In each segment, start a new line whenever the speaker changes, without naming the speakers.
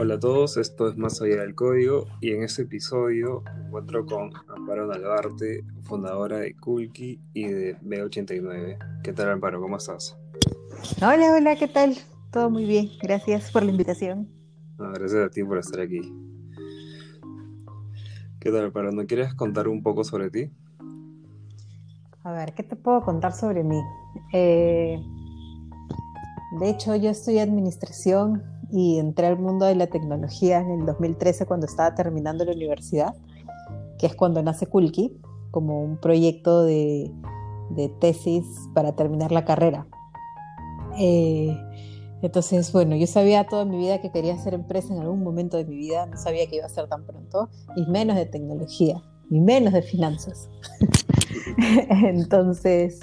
Hola a todos, esto es Más Allá del Código y en este episodio me encuentro con Amparo Nalvarte, fundadora de Kulki y de B89. ¿Qué tal Amparo? ¿Cómo estás?
Hola, hola, ¿qué tal? Todo muy bien, gracias por la invitación.
gracias a ti por estar aquí. ¿Qué tal Amparo? ¿No quieres contar un poco sobre ti?
A ver, ¿qué te puedo contar sobre mí? Eh, de hecho, yo estudié administración y entré al mundo de la tecnología en el 2013 cuando estaba terminando la universidad, que es cuando nace Kulki, como un proyecto de, tesis para terminar la carrera. Eh, entonces, bueno, yo sabía toda mi vida que quería hacer empresa en algún momento de mi vida, no sabía que iba a ser tan pronto, y menos de tecnología, y menos de finanzas. Entonces,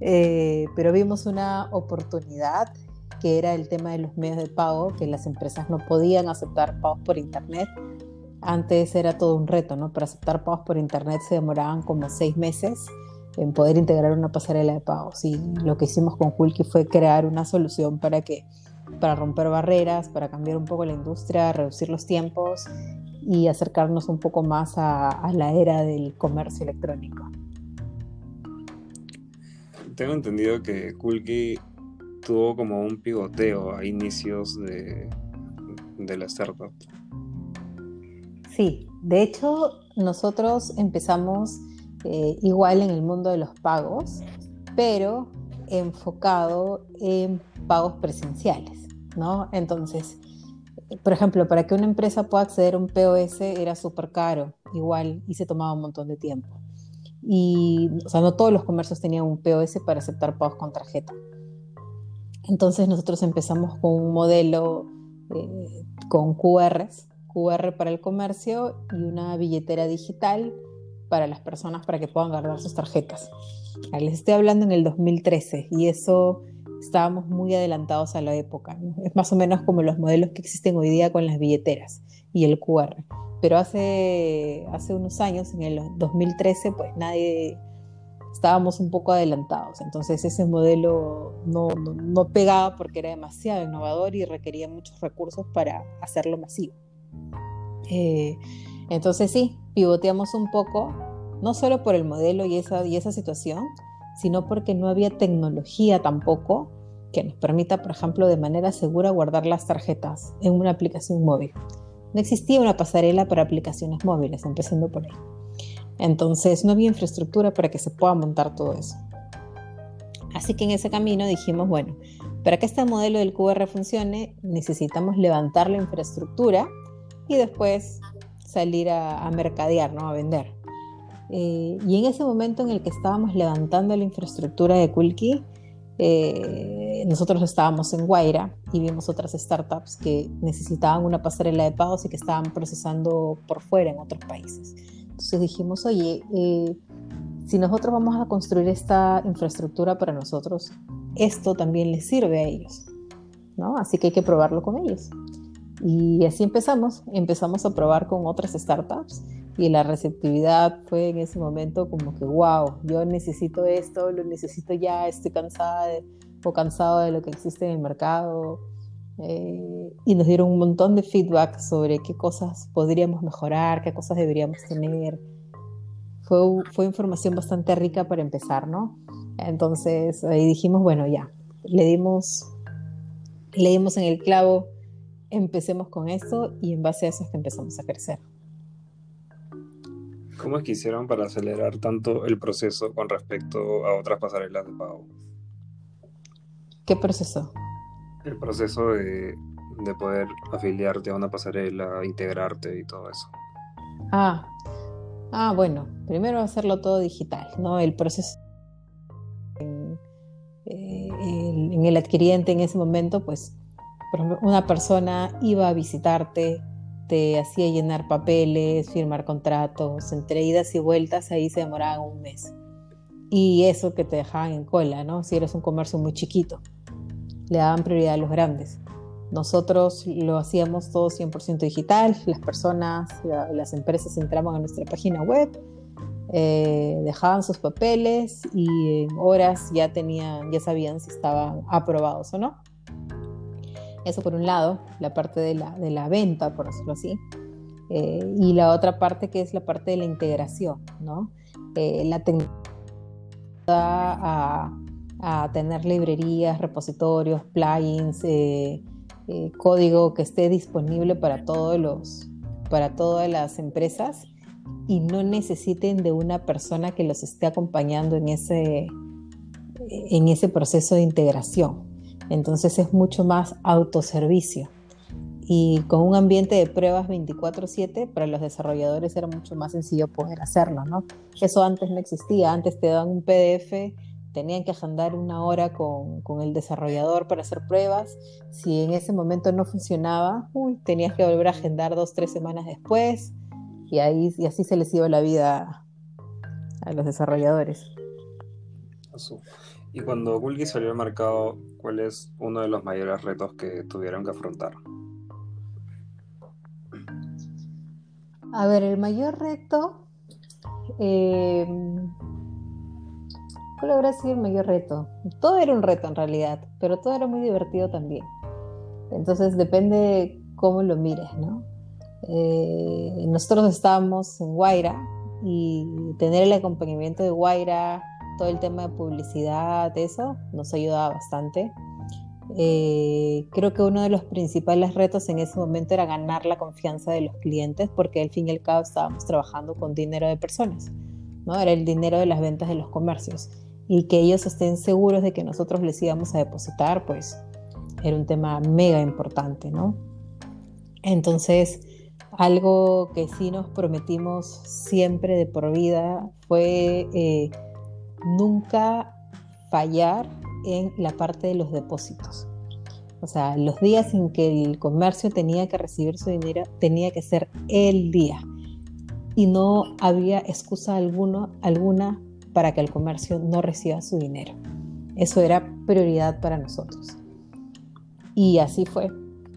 eh, pero vimos una oportunidad que era el tema de los medios de pago, que las empresas no podían aceptar pagos por Internet. Antes era todo un reto, ¿no? Para aceptar pagos por Internet se demoraban como seis meses en poder integrar una pasarela de pagos. Y lo que hicimos con Hulky fue crear una solución para que para romper barreras, para cambiar un poco la industria, reducir los tiempos y acercarnos un poco más a, a la era del comercio electrónico.
Tengo entendido que Kulki tuvo como un pivoteo a inicios de, de la startup.
Sí, de hecho nosotros empezamos eh, igual en el mundo de los pagos, pero enfocado en pagos presenciales, ¿no? Entonces, por ejemplo, para que una empresa pueda acceder a un POS era súper caro, igual, y se tomaba un montón de tiempo. Y, o sea, no todos los comercios tenían un POS para aceptar pagos con tarjeta. Entonces nosotros empezamos con un modelo eh, con QRs, QR para el comercio y una billetera digital para las personas para que puedan guardar sus tarjetas. Les estoy hablando en el 2013 y eso estábamos muy adelantados a la época. Es más o menos como los modelos que existen hoy día con las billeteras y el QR. Pero hace, hace unos años, en el 2013, pues nadie estábamos un poco adelantados. Entonces ese modelo no, no, pegaba porque era demasiado innovador y requería muchos recursos para hacerlo masivo. Eh, entonces sí, pivoteamos un poco, no solo por el modelo y esa, y esa situación, sino porque no había tecnología tampoco que nos permita, por ejemplo, de manera segura guardar las tarjetas en una aplicación móvil. No existía una pasarela para aplicaciones móviles, empezando por ahí. Entonces no había infraestructura para que se pueda montar todo eso. Así que en ese camino dijimos, bueno, para que este modelo del QR funcione, necesitamos levantar la infraestructura y después salir a, mercadear, ¿no? a vender. Eh, y en ese momento en el que estábamos levantando la infraestructura de Kulki, eh, nosotros estábamos en Guaira y vimos otras startups que necesitaban una pasarela de pagos y que estaban procesando por fuera en otros países. Entonces dijimos, oye, eh, si nosotros vamos a construir esta infraestructura para nosotros, esto también les sirve a ellos, ¿no? Así que hay que probarlo con ellos. Y así empezamos, empezamos a probar con otras startups y la receptividad fue en ese momento como que, wow, yo necesito esto, lo necesito ya, estoy cansada o cansado de lo que existe en el mercado, eh, y nos dieron un montón de feedback sobre qué cosas podríamos mejorar, qué cosas deberíamos tener. Fue, fue información bastante rica para empezar, ¿no? Entonces ahí dijimos, bueno, ya, le dimos, le dimos en el clavo, empecemos con esto y en base a eso es que empezamos a crecer.
¿Cómo es que hicieron para acelerar tanto el proceso con respecto a otras pasarelas de pago?
¿Qué proceso?
El proceso de, poder afiliarte a una pasarela, integrarte y todo eso?
Ah, ah, bueno, primero hacerlo todo digital, ¿no? El proceso en, eh, el adquiriente en ese momento, pues, una persona iba a visitarte, te hacía llenar papeles, firmar contratos, entre idas y vueltas, ahí se demoraban un mes. Y eso que te dejaban en cola, ¿no? Si eres un comercio muy chiquito le daban prioridad a los grandes. Nosotros lo hacíamos todo 100% digital, las personas, las empresas entraban a nuestra página web, eh, dejaban sus papeles y en horas ya tenían, ya sabían si estaban aprobados o no. Eso por un lado, la parte de la, de la venta, por decirlo así. Eh, y la otra parte que es la parte de la integración, ¿no? Eh, la tecnología a, a, tener librerías, repositorios, plugins, eh, código que esté disponible para todos los para todas las empresas y no necesiten de una persona que los esté acompañando en ese, en ese proceso de integración. Entonces es mucho más autoservicio. Y con un ambiente de pruebas 24/7, para los desarrolladores era mucho más sencillo poder hacerlo, ¿no? Eso antes no existía, antes te daban un PDF, tenían que agendar una hora con, con, el desarrollador para hacer pruebas. Si en ese momento no funcionaba, uy, tenías que volver a agendar dos, tres semanas después. Y, ahí, y así se les iba la vida a los desarrolladores.
Y cuando Google salió al mercado, ¿cuál es uno de los mayores retos que tuvieron que afrontar?
A ver, el mayor reto, eh, ¿cuál habrá sido el mayor reto? Todo era un reto en realidad, pero todo era muy divertido también. Entonces depende cómo lo mires, ¿no? Eh, nosotros estábamos en Guaira y tener el acompañamiento de Guaira, todo el tema de publicidad, eso nos ayudaba bastante. Eh, creo que uno de los principales retos en ese momento era ganar la confianza de los clientes porque al fin y al cabo estábamos trabajando con dinero de personas, ¿no? Era el dinero de las ventas de los comercios y que ellos estén seguros de que nosotros les íbamos a depositar, pues era un tema mega importante, ¿no? Entonces, algo que sí nos prometimos siempre de por vida fue eh, nunca fallar en la parte de los depósitos. O sea, los días en que el comercio tenía que recibir su dinero tenía que ser el día. Y no había excusa alguno, alguna para que el comercio no reciba su dinero. Eso era prioridad para nosotros. Y así fue.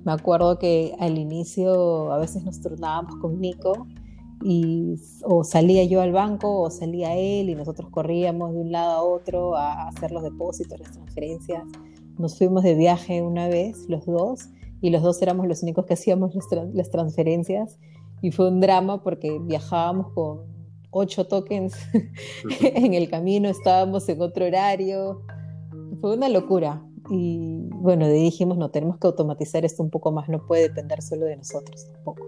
Me acuerdo que al inicio a veces nos turnábamos con Nico y o salía yo al banco o salía él y nosotros corríamos de un lado a otro a hacer los depósitos, las transferencias. Nos fuimos de viaje una vez, los dos, y los dos éramos los únicos que hacíamos las, transferencias y fue un drama porque viajábamos con ocho tokens en el camino, estábamos en otro horario, fue una locura, y bueno, dijimos, no, tenemos que automatizar esto un poco más, no puede depender solo de nosotros tampoco.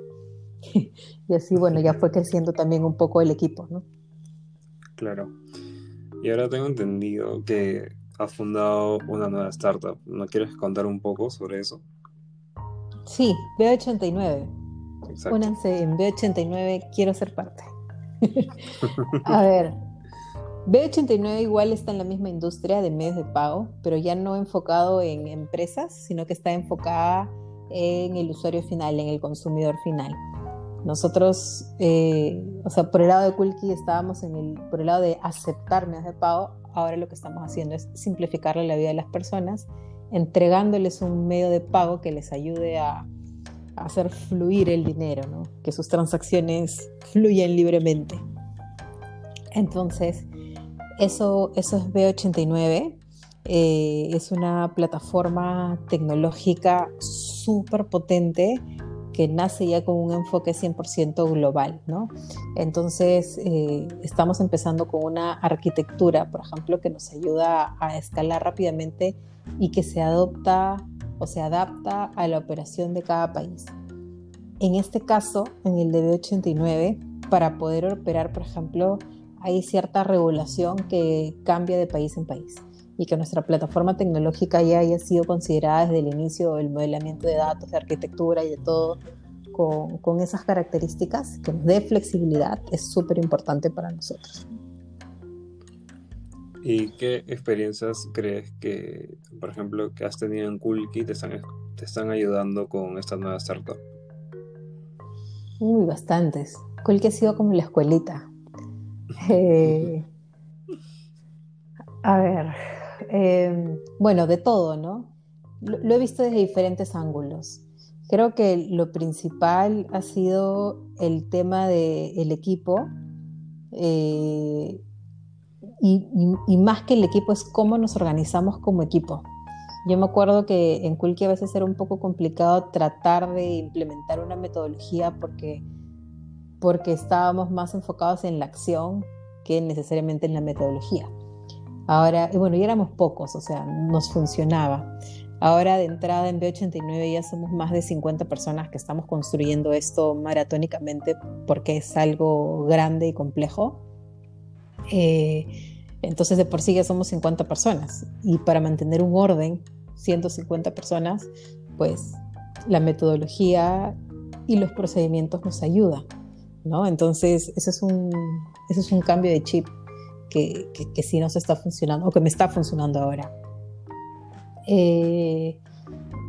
y así, bueno, ya fue creciendo también un poco el equipo, ¿no?
Claro. Y ahora tengo entendido que ha fundado una nueva startup. ¿No quieres contar un poco sobre eso?
Sí, B89. Únanse en B89, quiero ser parte. A ver, B89 igual está en la misma industria de medios de pago, pero ya no enfocado en empresas, sino que está enfocada en el usuario final, en el consumidor final. Nosotros, eh, o sea, por el lado de Kulki estábamos en el, por el lado de aceptar medios de pago, ahora lo que estamos haciendo es simplificarle la vida de las personas, entregándoles un medio de pago que les ayude a, a hacer fluir el dinero, que sus transacciones fluyan libremente. Entonces, eso, eso es B89. Eh, es una plataforma tecnológica súper potente que nace ya con un enfoque 100% global, ¿no? Entonces, eh, estamos empezando con una arquitectura, por ejemplo, que nos ayuda a escalar rápidamente y que se adopta o se adapta a la operación de cada país. En este caso, en el de B89, para poder operar, por ejemplo, hay cierta regulación que cambia de país en país y que nuestra plataforma tecnológica ya haya sido considerada desde el inicio el modelamiento de datos, de arquitectura y de todo con, con esas características que nos dé flexibilidad es súper importante para nosotros.
¿Y qué experiencias crees que, por ejemplo, que has tenido en Kulki te están, te están ayudando con esta nueva startup?
Uy, bastantes. Kulki ha sido como la escuelita. Eh, a ver, eh, bueno, de todo, ¿no? Lo, he visto desde diferentes ángulos. Creo que lo principal ha sido el tema del equipo eh, y, más que el equipo es cómo nos organizamos como equipo. Yo me acuerdo que en Kulki a veces era un poco complicado tratar de implementar una metodología porque, porque estábamos más enfocados en la acción que necesariamente en la metodología. Ahora, y bueno, y éramos pocos, o sea, nos funcionaba. Ahora de entrada en B89 ya somos más de 50 personas que estamos construyendo esto maratónicamente porque es algo grande y complejo. Eh, entonces de por sí ya somos 50 personas y para mantener un orden, 150 personas, pues la metodología y los procedimientos nos ayudan, ¿no? Entonces ese es un, ese es un cambio de chip que, que, sí nos está funcionando o que me está funcionando ahora. Eh,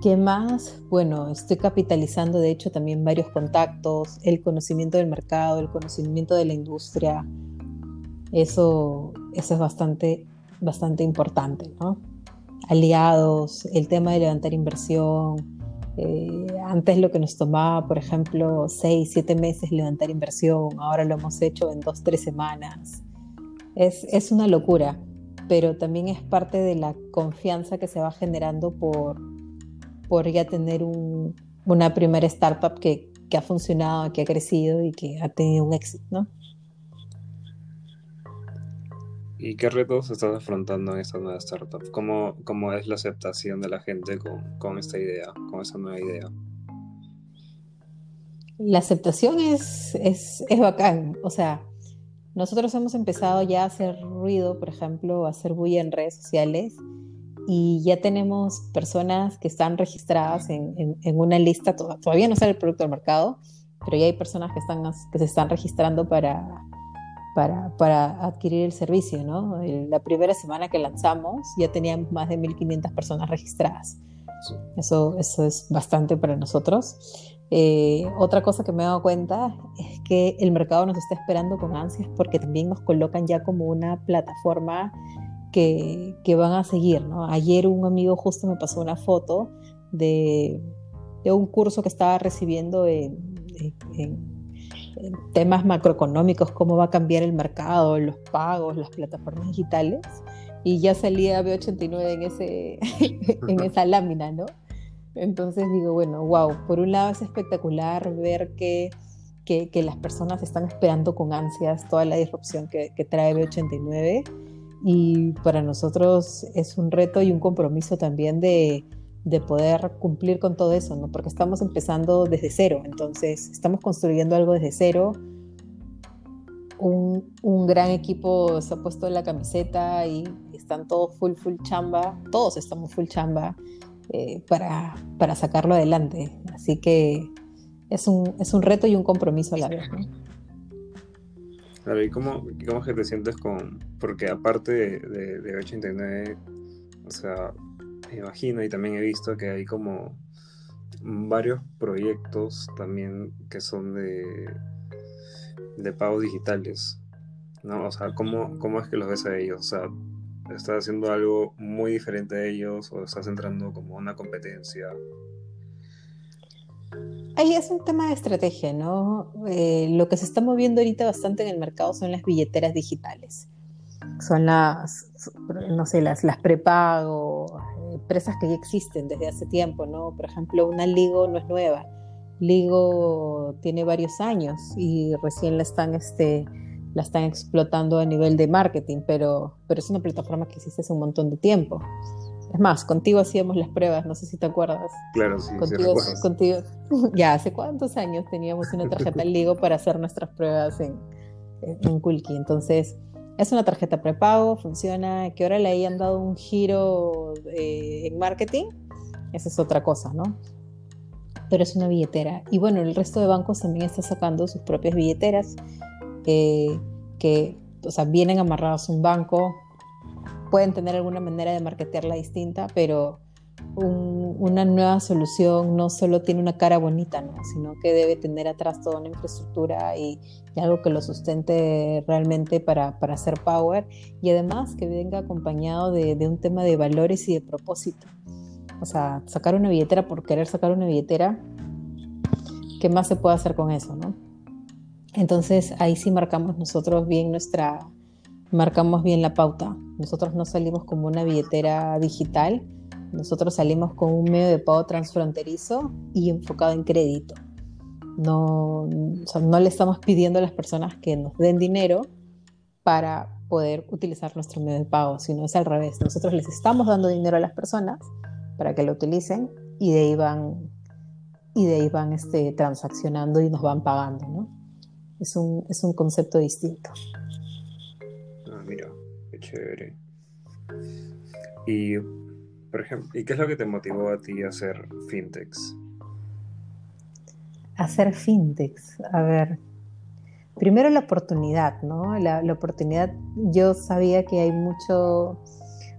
¿Qué más? Bueno, estoy capitalizando de hecho también varios contactos, el conocimiento del mercado, el conocimiento de la industria. Eso, eso es bastante, bastante importante, ¿no? Aliados, el tema de levantar inversión. Eh, antes lo que nos tomaba, por ejemplo, seis, siete meses levantar inversión, ahora lo hemos hecho en dos, tres semanas. Es, es una locura pero también es parte de la confianza que se va generando por, por ya tener una primera startup que, que, ha funcionado, que ha crecido y que ha tenido un éxito, ¿no?
¿Y qué retos estás afrontando en esta nueva startup? ¿Cómo, cómo es la aceptación de la gente con, con esta idea, con esa nueva idea?
La aceptación es, es, es bacán, o sea, nosotros hemos empezado ya a hacer ruido, por ejemplo, a hacer bulla en redes sociales y ya tenemos personas que están registradas en, una lista, todavía no sale el producto al mercado, pero ya hay personas que, están, que se están registrando para, para, adquirir el servicio. ¿no? La primera semana que lanzamos ya teníamos más de 1.500 personas registradas. Eso, eso es bastante para nosotros. Eh, otra cosa que me he dado cuenta es que el mercado nos está esperando con ansias porque también nos colocan ya como una plataforma que, que van a seguir. ¿no? Ayer un amigo justo me pasó una foto de, de un curso que estaba recibiendo en, en, temas macroeconómicos, cómo va a cambiar el mercado, los pagos, las plataformas digitales. Y ya salía B89 en, ese, en esa lámina, ¿no? Entonces digo, bueno, wow, por un lado es espectacular ver que, que, las personas están esperando con ansias toda la disrupción que, que trae B89 y para nosotros es un reto y un compromiso también de, de poder cumplir con todo eso, ¿no? Porque estamos empezando desde cero, entonces estamos construyendo algo desde cero. Un, un, gran equipo se ha puesto en la camiseta y están todos full, full chamba, todos estamos full chamba eh, para, para, sacarlo adelante. Así que es un, es un reto y un compromiso a la vez.
Claro, ¿y cómo, cómo que te sientes con...? Porque aparte de, de, 89, o sea, me imagino y también he visto que hay como varios proyectos también que son de, de pagos digitales, ¿no? O sea, ¿cómo, ¿cómo es que los ves a ellos? O sea, estás haciendo algo muy diferente de ellos o estás entrando como una competencia?
Ahí es un tema de estrategia, ¿no? Eh, lo que se está moviendo ahorita bastante en el mercado son las billeteras digitales. Son las, no sé, las, las prepago, empresas que ya existen desde hace tiempo, ¿no? Por ejemplo, una Ligo no es nueva. Ligo tiene varios años y recién la están este, la están explotando a nivel de marketing, pero, pero es una plataforma que existe hace un montón de tiempo. Es más, contigo hacíamos las pruebas, no sé si te acuerdas.
Claro, sí.
Contigo, contigo ya hace cuántos años teníamos una tarjeta Ligo para hacer nuestras pruebas en, en Kulki. Entonces, es una tarjeta prepago, funciona, que ahora le hayan dado un giro eh, en marketing, esa es otra cosa, ¿no? Pero es una billetera. Y bueno, el resto de bancos también está sacando sus propias billeteras que o sea, vienen amarrados a un banco, pueden tener alguna manera de marketearla distinta, pero una nueva solución no solo tiene una cara bonita, ¿no? sino que debe tener atrás toda una infraestructura y, algo que lo sustente realmente para, para, hacer power y además que venga acompañado de, de, un tema de valores y de propósito. O sea, sacar una billetera por querer sacar una billetera, ¿qué más se puede hacer con eso? ¿no? Entonces ahí sí marcamos nosotros bien nuestra, marcamos bien la pauta. Nosotros no salimos como una billetera digital, Nosotros salimos con un medio de pago transfronterizo y enfocado en crédito. No, no le estamos pidiendo a las personas que nos den dinero para poder utilizar nuestro medio de pago, sino es al revés. Nosotros les estamos dando dinero a las personas para que lo utilicen y de ahí van, y de ahí van este, transaccionando y nos van pagando. ¿no? Es, un, es un concepto distinto.
Ah, mira, qué chévere. Y, ¿y qué es lo que te motivó a ti a hacer fintechs?
Hacer fintechs, a ver, primero la oportunidad, ¿no? La, oportunidad, yo sabía que hay mucho,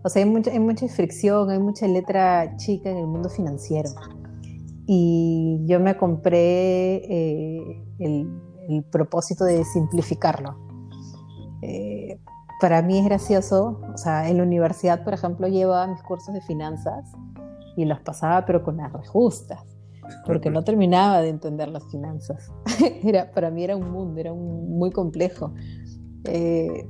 o sea, hay, mucha, hay mucha fricción, hay mucha letra chica en el mundo financiero. Y yo me compré eh, el, propósito de simplificarlo. Eh, para mí es gracioso, o sea, en la universidad, por ejemplo, llevaba mis cursos de finanzas y los pasaba pero con las justas porque no terminaba de entender las finanzas. era, para mí era un mundo, era muy complejo. Eh,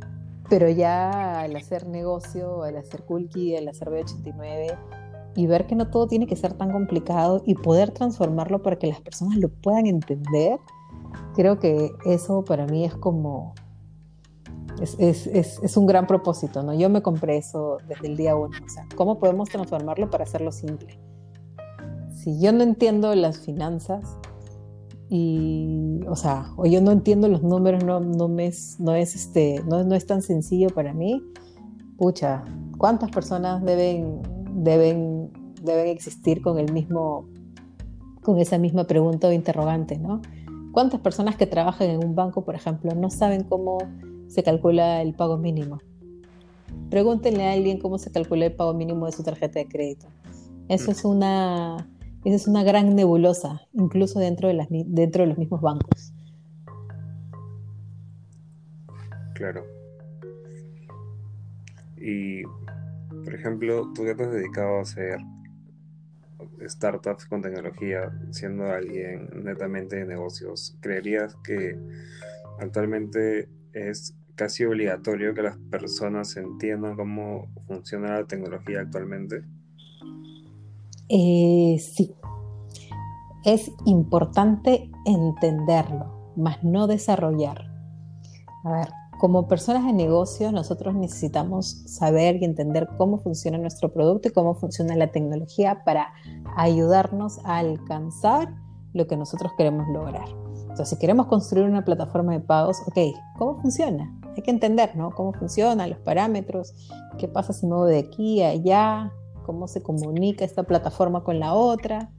pero ya al hacer negocio, al hacer Kulki, al hacer B89 y ver que no todo tiene que ser tan complicado y poder transformarlo para que las personas lo puedan entender, creo que eso para mí es como, es, es, es, es, un gran propósito, ¿no? Yo me compré eso desde el día uno, o sea, ¿cómo podemos transformarlo para hacerlo simple? si yo no entiendo las finanzas y, o sea, o yo no entiendo los números, no, no, me es, no, es este, no, no es tan sencillo para mí, pucha, ¿cuántas personas deben, deben, deben existir con el mismo, con esa misma pregunta o interrogante, ¿no? ¿Cuántas personas que trabajan en un banco, por ejemplo, no saben cómo se calcula el pago mínimo? Pregúntenle a alguien cómo se calcula el pago mínimo de su tarjeta de crédito. Eso es una, esa es una gran nebulosa, incluso dentro de, las, dentro de los mismos bancos.
Claro. Y, por ejemplo, tú ya te has dedicado a hacer startups con tecnología, siendo alguien netamente de negocios. ¿Creerías que actualmente es casi obligatorio que las personas entiendan cómo funciona la tecnología actualmente?
Eh, sí, es importante entenderlo, más no desarrollar. A ver, como personas de negocio, nosotros necesitamos saber y entender cómo funciona nuestro producto y cómo funciona la tecnología para ayudarnos a alcanzar lo que nosotros queremos lograr. Entonces, si queremos construir una plataforma de pagos, ok, ¿cómo funciona? Hay que entender, ¿no? Cómo funcionan los parámetros, qué pasa si muevo de aquí a allá, cómo se comunica esta plataforma con la otra.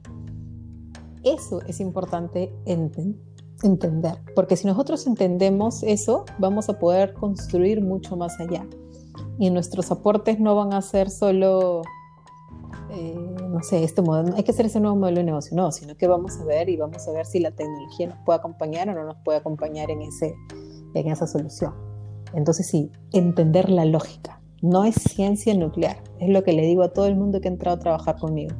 Eso es importante entender, porque si nosotros entendemos eso, vamos a poder construir mucho más allá. Y nuestros aportes no van a ser solo, eh, no sé, este modelo, hay que hacer ese nuevo modelo de negocio, no, sino que vamos a ver y vamos a ver si la tecnología nos puede acompañar o no nos puede acompañar en, ese, en esa solución. Entonces sí, entender la lógica no es ciencia nuclear, es lo que le digo a todo el mundo que ha entrado a trabajar conmigo.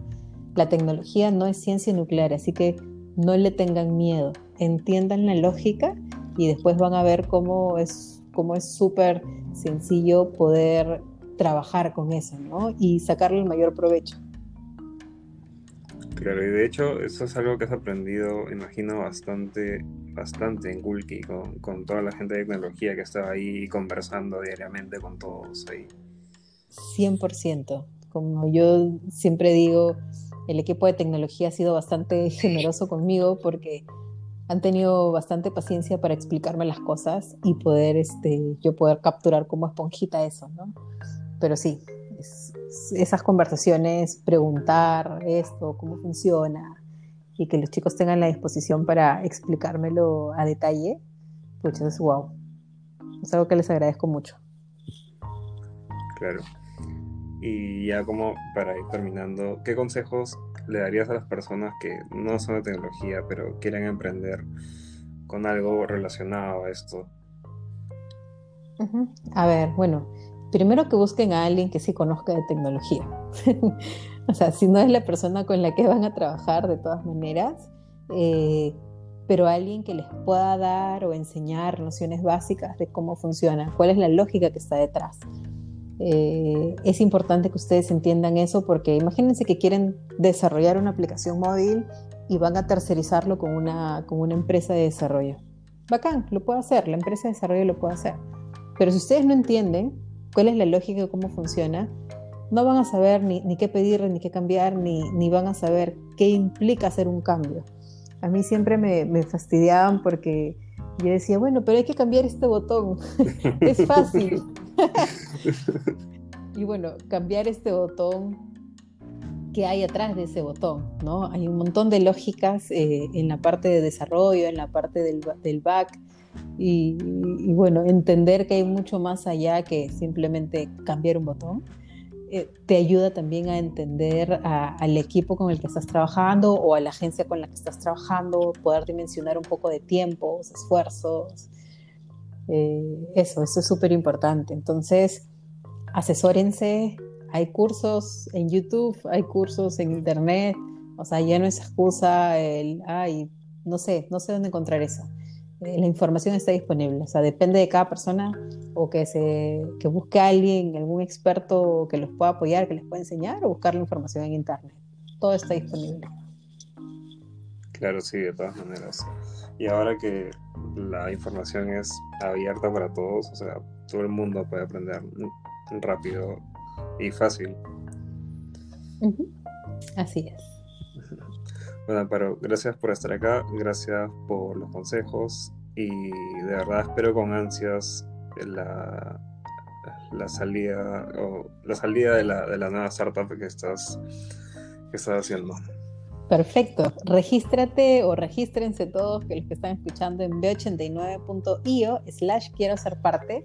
La tecnología no es ciencia nuclear, así que no le tengan miedo, entiendan la lógica y después van a ver cómo es cómo es súper sencillo poder trabajar con eso, ¿no? Y sacarle el mayor provecho.
Claro, y de hecho eso es algo que has aprendido, imagino, bastante, bastante en Gulki, con, con, toda la gente de tecnología que estaba ahí conversando diariamente con todos ahí.
100%. Como yo siempre digo, el equipo de tecnología ha sido bastante generoso conmigo porque han tenido bastante paciencia para explicarme las cosas y poder, este, yo poder capturar como esponjita eso, ¿no? Pero sí, esas conversaciones, preguntar esto, cómo funciona, y que los chicos tengan la disposición para explicármelo a detalle, pues es wow. Es algo que les agradezco mucho.
Claro. Y ya como para ir terminando, ¿qué consejos le darías a las personas que no son de tecnología, pero quieren emprender con algo relacionado a esto?
A ver, bueno, primero que busquen a alguien que sí conozca de tecnología. o sea, si no es la persona con la que van a trabajar de todas maneras, eh, pero alguien que les pueda dar o enseñar nociones básicas de cómo funciona, cuál es la lógica que está detrás. eh, es importante que ustedes entiendan eso porque imagínense que quieren desarrollar una aplicación móvil y van a tercerizarlo con una, con una empresa de desarrollo. Bacán, lo puedo hacer, la empresa de desarrollo lo puede hacer. Pero si ustedes no entienden cuál es la lógica cómo funciona, no van a saber ni, ni qué pedir, ni qué cambiar, ni, ni, van a saber qué implica hacer un cambio. A mí siempre me, me fastidiaban porque yo decía, bueno, pero hay que cambiar este botón. es fácil. y bueno, cambiar este botón, ¿qué hay atrás de ese botón? ¿no? Hay un montón de lógicas eh, en la parte de desarrollo, en la parte del, del back. Y, y, bueno, entender que hay mucho más allá que simplemente cambiar un botón. Eh, te ayuda también a entender a, al equipo con el que estás trabajando o a la agencia con la que estás trabajando, poder dimensionar un poco de tiempos, esfuerzos. Eh, eso, eso es súper importante. Entonces, asesórense, hay cursos en YouTube, hay cursos en Internet, o sea, ya no es excusa el, ay, no sé, no sé dónde encontrar eso. Eh, la información está disponible, o sea, depende de cada persona o que, se, que busque a alguien, algún experto que los pueda apoyar, que les pueda enseñar o buscar la información en Internet. Todo está disponible.
Claro, sí, de todas maneras. Y ahora que la información es abierta para todos, o sea, todo el mundo puede aprender rápido y fácil.
Uh -huh. Así es.
Bueno, pero gracias por estar acá, gracias por los consejos y de verdad espero con ansias la, la salida o la salida de la, de la nueva startup que estás, que estás haciendo.
Perfecto. Regístrate o regístrense todos que los que están escuchando en b89.io slash quiero ser parte.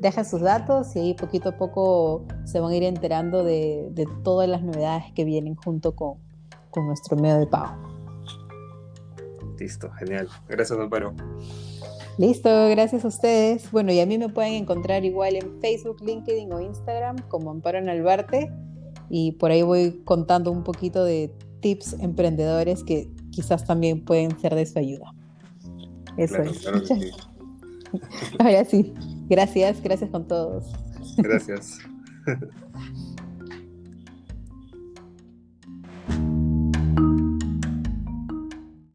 Deja sus datos y ahí poquito a poco se van a ir enterando de, de todas las novedades que vienen junto con, con nuestro medio de pago.
Listo, genial. Gracias, Amparo.
Listo, gracias a ustedes. Bueno, y a mí me pueden encontrar igual en Facebook, LinkedIn o Instagram como Amparo Nalbarte y por ahí voy contando un poquito de tips emprendedores que quizás también pueden ser de su ayuda. Eso
Claro,
es.
claro sí.
Ahora sí, gracias, gracias con todos.
Gracias.